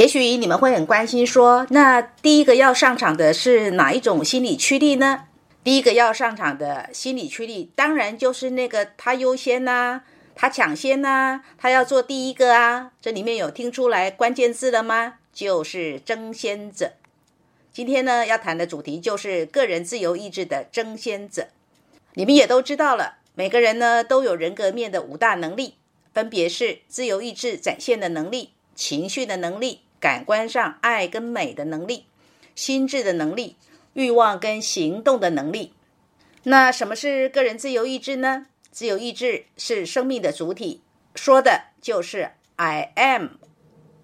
也许你们会很关心，说那第一个要上场的是哪一种心理驱力呢？第一个要上场的心理驱力，当然就是那个他优先呐，他抢先呐，他要做第一个啊。这里面有听出来关键字了吗？就是争先者。今天呢要谈的主题就是个人自由意志的争先者。你们也都知道了，每个人呢都有人格面的五大能力，分别是自由意志展现的能力。情绪的能力、感官上爱跟美的能力、心智的能力、欲望跟行动的能力。那什么是个人自由意志呢？自由意志是生命的主体，说的就是 I am，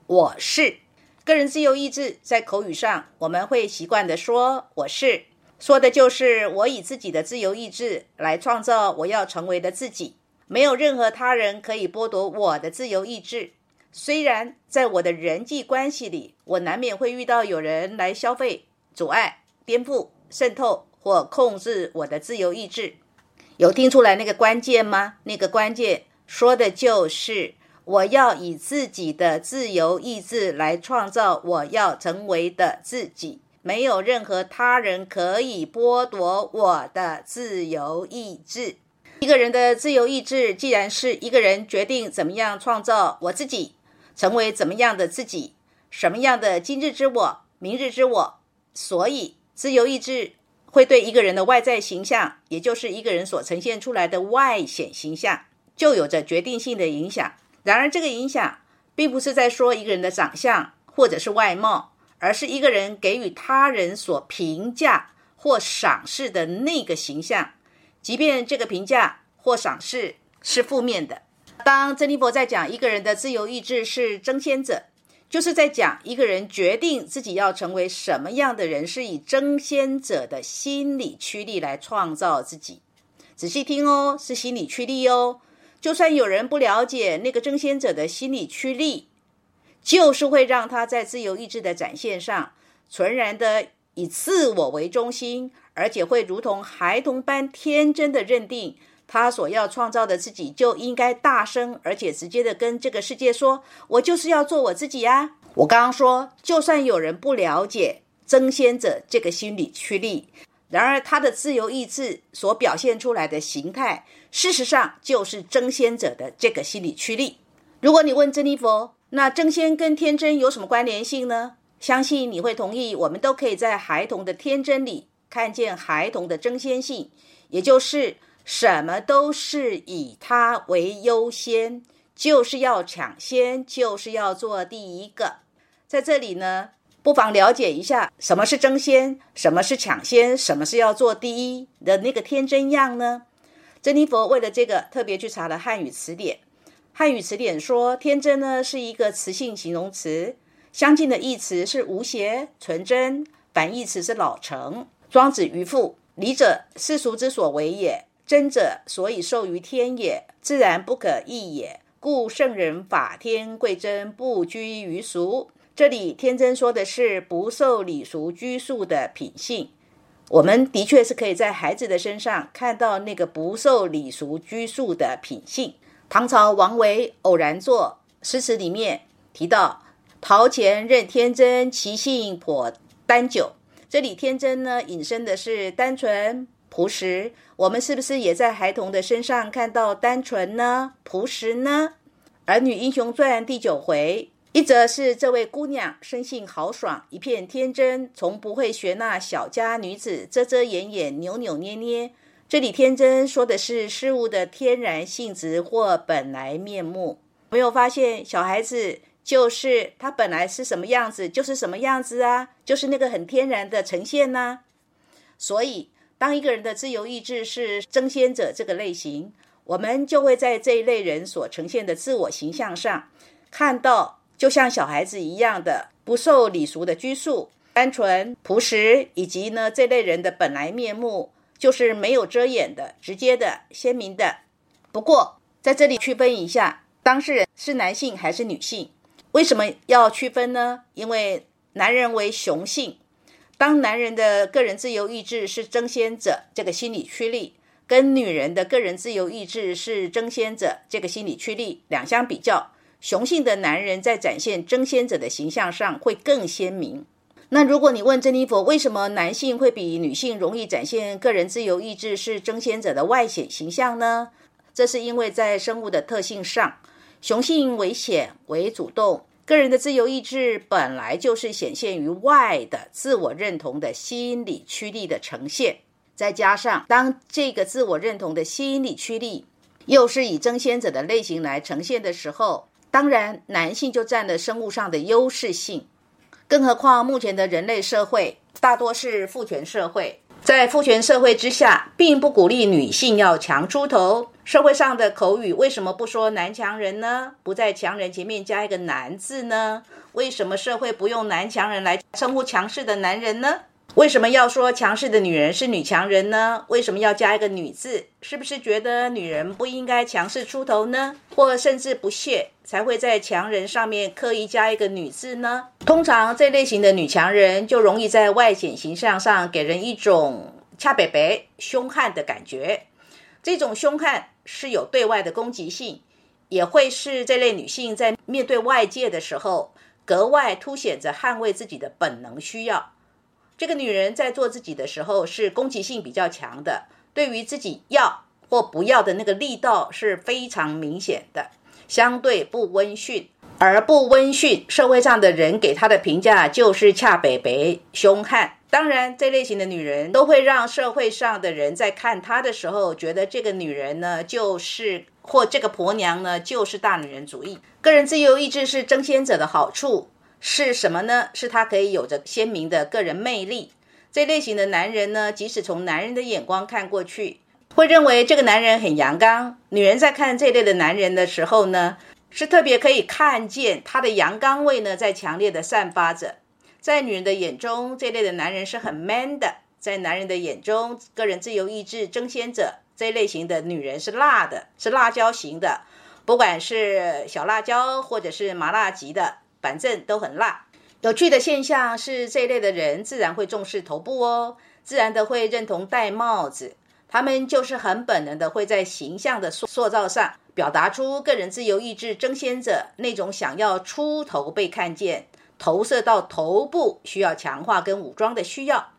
我是。个人自由意志在口语上我们会习惯的说我是，说的就是我以自己的自由意志来创造我要成为的自己，没有任何他人可以剥夺我的自由意志。虽然在我的人际关系里，我难免会遇到有人来消费、阻碍、颠覆、渗透或控制我的自由意志，有听出来那个关键吗？那个关键说的就是我要以自己的自由意志来创造我要成为的自己，没有任何他人可以剥夺我的自由意志。一个人的自由意志，既然是一个人决定怎么样创造我自己。成为怎么样的自己，什么样的今日之我、明日之我，所以自由意志会对一个人的外在形象，也就是一个人所呈现出来的外显形象，就有着决定性的影响。然而，这个影响并不是在说一个人的长相或者是外貌，而是一个人给予他人所评价或赏识的那个形象，即便这个评价或赏识是负面的。当珍妮佛在讲一个人的自由意志是争先者，就是在讲一个人决定自己要成为什么样的人，是以争先者的心理驱力来创造自己。仔细听哦，是心理驱力哦。就算有人不了解那个争先者的心理驱力，就是会让他在自由意志的展现上，纯然的以自我为中心，而且会如同孩童般天真的认定。他所要创造的自己就应该大声而且直接的跟这个世界说：“我就是要做我自己呀！”我刚刚说，就算有人不了解争先者这个心理驱力，然而他的自由意志所表现出来的形态，事实上就是争先者的这个心理驱力。如果你问珍妮佛，那争先跟天真有什么关联性呢？相信你会同意，我们都可以在孩童的天真里看见孩童的争先性，也就是。什么都是以他为优先，就是要抢先，就是要做第一个。在这里呢，不妨了解一下什么是争先，什么是抢先，什么是要做第一的那个天真样呢？珍妮佛为了这个特别去查了汉语词典。汉语词典说，天真呢是一个词性形容词，相近的义词是无邪、纯真，反义词是老成。庄子渔父，礼者世俗之所为也。真者，所以受于天也，自然不可易也。故圣人法天贵真，不拘于俗。这里天真说的是不受礼俗拘束的品性。我们的确是可以在孩子的身上看到那个不受礼俗拘束的品性。唐朝王维偶然作诗词里面提到：“陶潜任天真，其性颇单久。”这里天真呢，引申的是单纯。朴实，我们是不是也在孩童的身上看到单纯呢？朴实呢？《儿女英雄传》第九回，一则是这位姑娘生性豪爽，一片天真，从不会学那小家女子遮遮掩掩、扭扭捏捏。这里天真说的是事物的天然性质或本来面目。没有发现小孩子就是他本来是什么样子，就是什么样子啊，就是那个很天然的呈现呢？所以。当一个人的自由意志是争先者这个类型，我们就会在这一类人所呈现的自我形象上，看到就像小孩子一样的不受礼俗的拘束、单纯朴实，以及呢这类人的本来面目就是没有遮掩的、直接的、鲜明的。不过在这里区分一下，当事人是男性还是女性？为什么要区分呢？因为男人为雄性。当男人的个人自由意志是争先者，这个心理驱力，跟女人的个人自由意志是争先者，这个心理驱力两相比较，雄性的男人在展现争先者的形象上会更鲜明。那如果你问珍妮佛，为什么男性会比女性容易展现个人自由意志是争先者的外显形象呢？这是因为在生物的特性上，雄性为显为主动，个人的自由意志本来就是显现于外的自我认同的心理驱力的呈现。再加上当这个自我认同的心理驱力又是以争先者的类型来呈现的时候，当然男性就占了生物上的优势性。更何况，目前的人类社会大多是父权社会，在父权社会之下，并不鼓励女性要强出头。社会上的口语为什么不说“男强人”呢？不在“强人”前面加一个“男”字呢？为什么社会不用“男强人”来称呼强势的男人呢？为什么要说强势的女人是女强人呢？为什么要加一个“女”字？是不是觉得女人不应该强势出头呢？或甚至不屑，才会在强人上面刻意加一个“女”字呢？通常这类型的女强人就容易在外显形象上给人一种恰北北、凶悍的感觉。这种凶悍是有对外的攻击性，也会是这类女性在面对外界的时候格外凸显着捍卫自己的本能需要。这个女人在做自己的时候是攻击性比较强的，对于自己要或不要的那个力道是非常明显的，相对不温驯，而不温驯，社会上的人给她的评价就是恰北北、凶悍。当然，这类型的女人都会让社会上的人在看她的时候，觉得这个女人呢就是或这个婆娘呢就是大女人主义。个人自由意志是争先者的好处。是什么呢？是他可以有着鲜明的个人魅力。这类型的男人呢，即使从男人的眼光看过去，会认为这个男人很阳刚。女人在看这类的男人的时候呢，是特别可以看见他的阳刚味呢，在强烈的散发着。在女人的眼中，这类的男人是很 man 的；在男人的眼中，个人自由意志争先者这类型的女人是辣的，是辣椒型的，不管是小辣椒或者是麻辣级的。反正都很辣。有趣的现象是，这一类的人自然会重视头部哦，自然的会认同戴帽子。他们就是很本能的会在形象的塑塑造上，表达出个人自由意志争先者那种想要出头被看见，投射到头部需要强化跟武装的需要。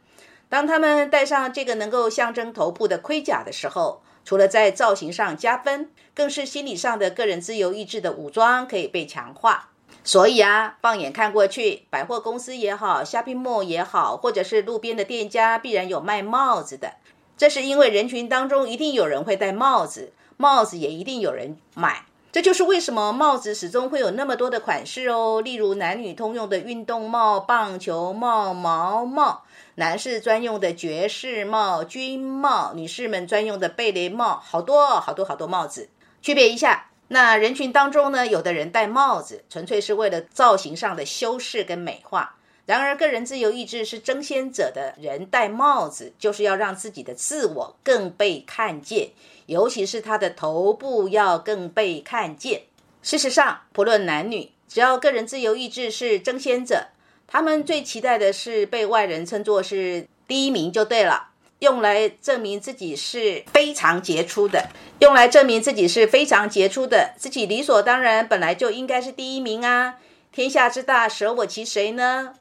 当他们戴上这个能够象征头部的盔甲的时候，除了在造型上加分，更是心理上的个人自由意志的武装可以被强化。所以啊，放眼看过去，百货公司也好，shopping mall 也好，或者是路边的店家，必然有卖帽子的。这是因为人群当中一定有人会戴帽子，帽子也一定有人买。这就是为什么帽子始终会有那么多的款式哦。例如男女通用的运动帽、棒球帽、毛帽，男士专用的爵士帽、军帽，女士们专用的贝雷帽，好多好多好多帽子。区别一下。那人群当中呢，有的人戴帽子，纯粹是为了造型上的修饰跟美化。然而，个人自由意志是争先者的人戴帽子，就是要让自己的自我更被看见，尤其是他的头部要更被看见。事实上，不论男女，只要个人自由意志是争先者，他们最期待的是被外人称作是第一名就对了。用来证明自己是非常杰出的，用来证明自己是非常杰出的，自己理所当然本来就应该是第一名啊！天下之大，舍我其谁呢？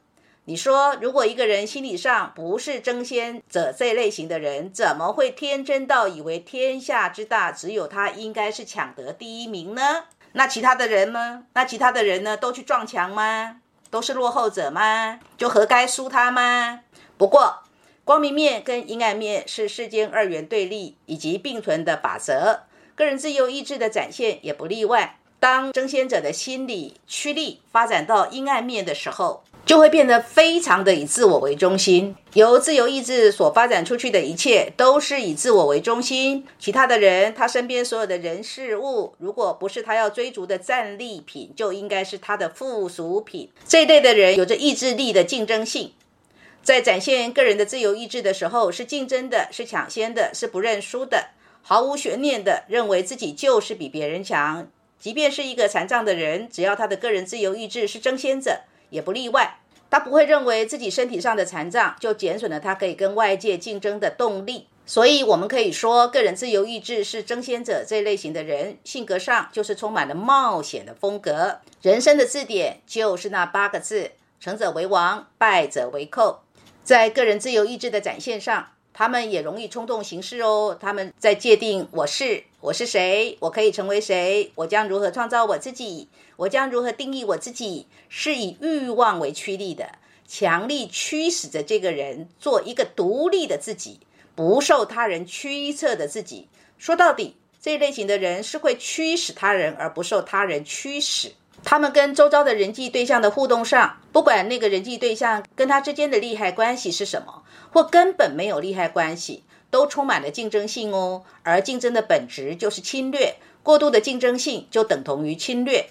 你说，如果一个人心理上不是争先者这类型的人，怎么会天真到以为天下之大，只有他应该是抢得第一名呢？那其他的人呢？那其他的人呢？都去撞墙吗？都是落后者吗？就活该输他吗？不过。光明面跟阴暗面是世间二元对立以及并存的法则，个人自由意志的展现也不例外。当争先者的心理驱力发展到阴暗面的时候，就会变得非常的以自我为中心。由自由意志所发展出去的一切都是以自我为中心，其他的人，他身边所有的人事物，如果不是他要追逐的战利品，就应该是他的附属品。这一类的人有着意志力的竞争性。在展现个人的自由意志的时候，是竞争的，是抢先的，是不认输的，毫无悬念的认为自己就是比别人强。即便是一个残障的人，只要他的个人自由意志是争先者，也不例外。他不会认为自己身体上的残障就减损了他可以跟外界竞争的动力。所以，我们可以说，个人自由意志是争先者这类型的人，性格上就是充满了冒险的风格。人生的字典就是那八个字：成者为王，败者为寇。在个人自由意志的展现上，他们也容易冲动行事哦。他们在界定我是我是谁，我可以成为谁，我将如何创造我自己，我将如何定义我自己，是以欲望为驱力的，强力驱使着这个人做一个独立的自己。不受他人驱策的自己，说到底，这一类型的人是会驱使他人，而不受他人驱使。他们跟周遭的人际对象的互动上，不管那个人际对象跟他之间的利害关系是什么，或根本没有利害关系，都充满了竞争性哦。而竞争的本质就是侵略，过度的竞争性就等同于侵略。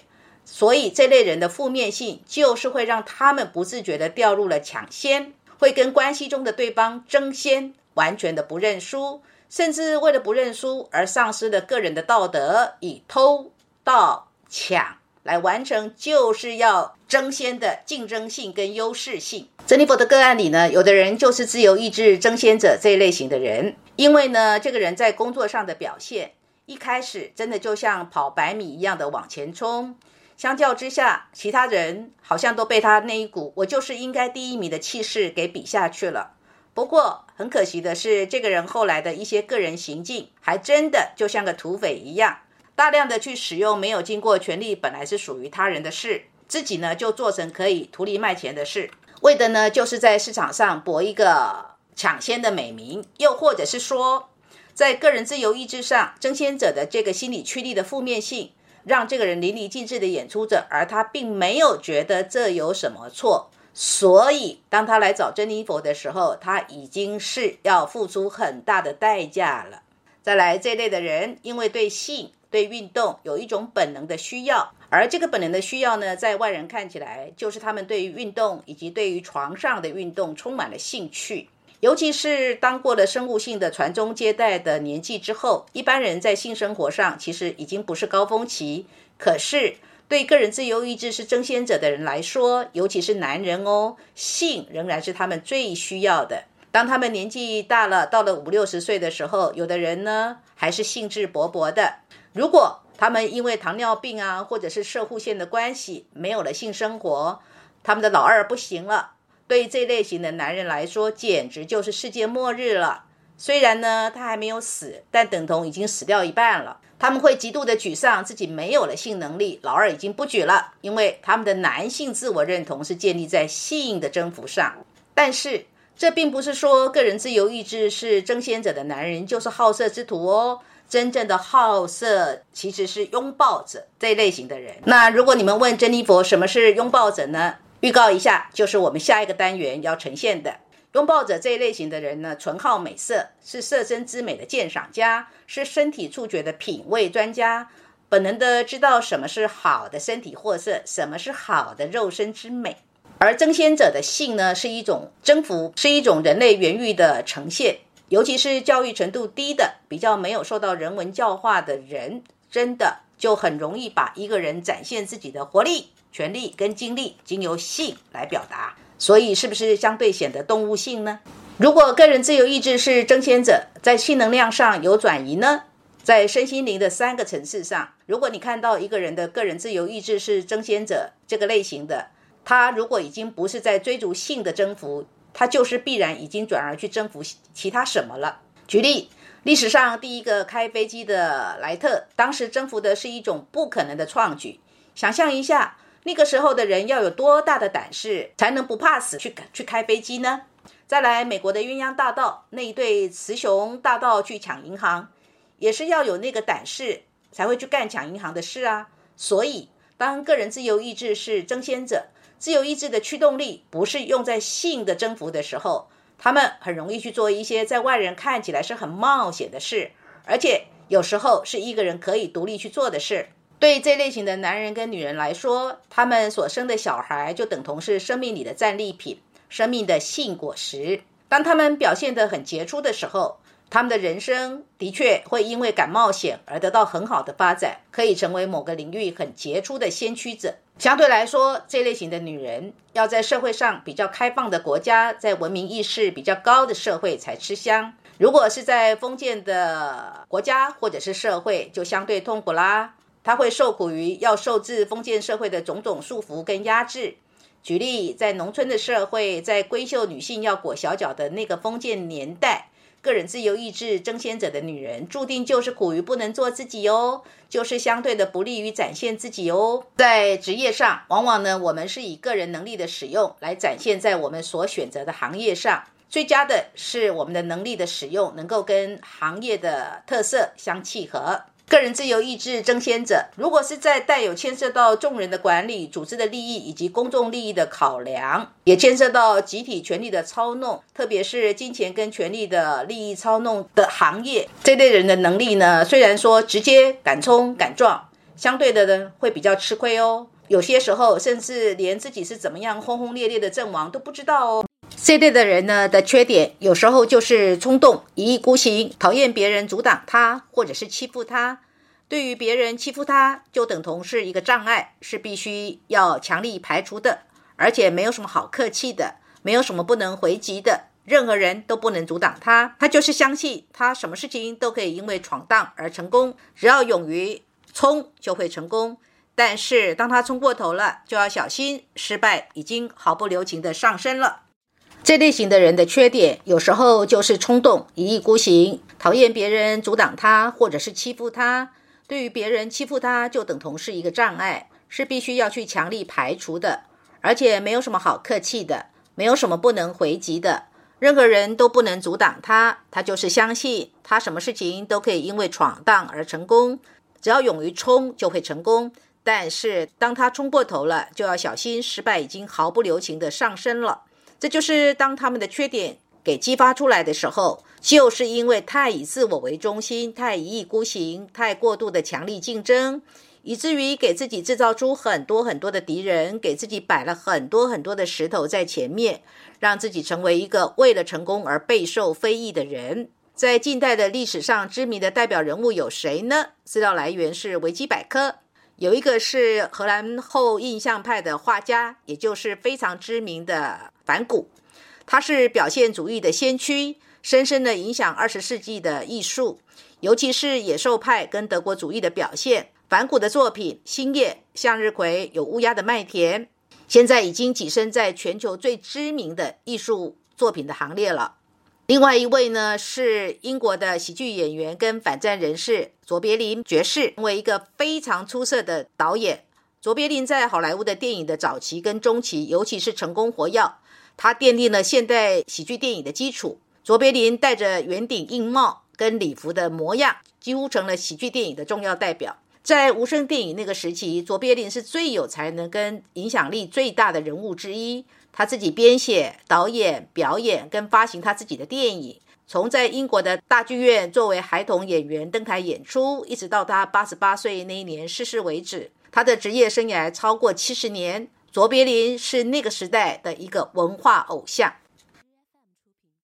所以，这类人的负面性就是会让他们不自觉地掉入了抢先，会跟关系中的对方争先。完全的不认输，甚至为了不认输而丧失了个人的道德，以偷盗抢来完成就是要争先的竞争性跟优势性。珍妮佛的个案里呢，有的人就是自由意志争先者这一类型的人，因为呢，这个人在工作上的表现一开始真的就像跑百米一样的往前冲，相较之下，其他人好像都被他那一股“我就是应该第一名”的气势给比下去了。不过很可惜的是，这个人后来的一些个人行径，还真的就像个土匪一样，大量的去使用没有经过权利本来是属于他人的事，自己呢就做成可以图利卖钱的事，为的呢就是在市场上博一个抢先的美名，又或者是说，在个人自由意志上争先者的这个心理驱力的负面性，让这个人淋漓尽致的演出着，而他并没有觉得这有什么错。所以，当他来找珍妮佛的时候，他已经是要付出很大的代价了。再来，这类的人因为对性、对运动有一种本能的需要，而这个本能的需要呢，在外人看起来就是他们对于运动以及对于床上的运动充满了兴趣。尤其是当过了生物性的传宗接代的年纪之后，一般人在性生活上其实已经不是高峰期，可是。对个人自由意志是争先者的人来说，尤其是男人哦，性仍然是他们最需要的。当他们年纪大了，到了五六十岁的时候，有的人呢还是兴致勃勃的。如果他们因为糖尿病啊，或者是射护线的关系，没有了性生活，他们的老二不行了。对这类型的男人来说，简直就是世界末日了。虽然呢，他还没有死，但等同已经死掉一半了。他们会极度的沮丧，自己没有了性能力，老二已经不举了，因为他们的男性自我认同是建立在性的征服上。但是，这并不是说个人自由意志是争先者的男人就是好色之徒哦。真正的好色其实是拥抱者这一类型的人。那如果你们问珍妮佛什么是拥抱者呢？预告一下，就是我们下一个单元要呈现的。拥抱者这一类型的人呢，纯好美色，是色身之美的鉴赏家，是身体触觉的品味专家，本能的知道什么是好的身体货色，什么是好的肉身之美。而争先者的性呢，是一种征服，是一种人类原欲的呈现。尤其是教育程度低的、比较没有受到人文教化的人，真的就很容易把一个人展现自己的活力、权力跟精力，经由性来表达。所以，是不是相对显得动物性呢？如果个人自由意志是争先者，在性能量上有转移呢？在身心灵的三个层次上，如果你看到一个人的个人自由意志是争先者这个类型的，他如果已经不是在追逐性的征服，他就是必然已经转而去征服其他什么了。举例，历史上第一个开飞机的莱特，当时征服的是一种不可能的创举。想象一下。那个时候的人要有多大的胆识，才能不怕死去去开飞机呢？再来，美国的鸳鸯大盗那一对雌雄大盗去抢银行，也是要有那个胆识才会去干抢银行的事啊。所以，当个人自由意志是争先者，自由意志的驱动力不是用在性的征服的时候，他们很容易去做一些在外人看起来是很冒险的事，而且有时候是一个人可以独立去做的事。对这类型的男人跟女人来说，他们所生的小孩就等同是生命里的战利品，生命的性果实。当他们表现得很杰出的时候，他们的人生的确会因为敢冒险而得到很好的发展，可以成为某个领域很杰出的先驱者。相对来说，这类型的女人要在社会上比较开放的国家，在文明意识比较高的社会才吃香。如果是在封建的国家或者是社会，就相对痛苦啦。她会受苦于要受制封建社会的种种束缚跟压制。举例，在农村的社会，在闺秀女性要裹小脚的那个封建年代，个人自由意志争先者的女人，注定就是苦于不能做自己哦，就是相对的不利于展现自己哦。在职业上，往往呢，我们是以个人能力的使用来展现在我们所选择的行业上。最佳的是我们的能力的使用能够跟行业的特色相契合。个人自由意志争先者，如果是在带有牵涉到众人的管理、组织的利益以及公众利益的考量，也牵涉到集体权力的操弄，特别是金钱跟权力的利益操弄的行业，这类人的能力呢，虽然说直接敢冲敢撞，相对的呢会比较吃亏哦。有些时候甚至连自己是怎么样轰轰烈烈的阵亡都不知道哦。这类的人呢的缺点，有时候就是冲动、一意孤行、讨厌别人阻挡他，或者是欺负他。对于别人欺负他，就等同是一个障碍，是必须要强力排除的，而且没有什么好客气的，没有什么不能回击的，任何人都不能阻挡他。他就是相信他什么事情都可以因为闯荡而成功，只要勇于冲就会成功。但是当他冲过头了，就要小心，失败已经毫不留情的上升了。这类型的人的缺点，有时候就是冲动、一意孤行，讨厌别人阻挡他，或者是欺负他。对于别人欺负他，就等同是一个障碍，是必须要去强力排除的，而且没有什么好客气的，没有什么不能回击的，任何人都不能阻挡他。他就是相信他什么事情都可以因为闯荡而成功，只要勇于冲就会成功。但是当他冲过头了，就要小心，失败已经毫不留情的上升了。这就是当他们的缺点给激发出来的时候，就是因为太以自我为中心，太一意孤行，太过度的强力竞争，以至于给自己制造出很多很多的敌人，给自己摆了很多很多的石头在前面，让自己成为一个为了成功而备受非议的人。在近代的历史上，知名的代表人物有谁呢？资料来源是维基百科。有一个是荷兰后印象派的画家，也就是非常知名的梵谷，他是表现主义的先驱，深深的影响二十世纪的艺术，尤其是野兽派跟德国主义的表现。梵谷的作品《星夜》《向日葵》有乌鸦的麦田，现在已经跻身在全球最知名的艺术作品的行列了。另外一位呢是英国的喜剧演员跟反战人士卓别林爵士，成为一个非常出色的导演。卓别林在好莱坞的电影的早期跟中期，尤其是成功活跃，他奠定了现代喜剧电影的基础。卓别林戴着圆顶硬帽跟礼服的模样，几乎成了喜剧电影的重要代表。在无声电影那个时期，卓别林是最有才能跟影响力最大的人物之一。他自己编写、导演、表演跟发行他自己的电影，从在英国的大剧院作为孩童演员登台演出，一直到他八十八岁那一年逝世为止，他的职业生涯超过七十年。卓别林是那个时代的一个文化偶像。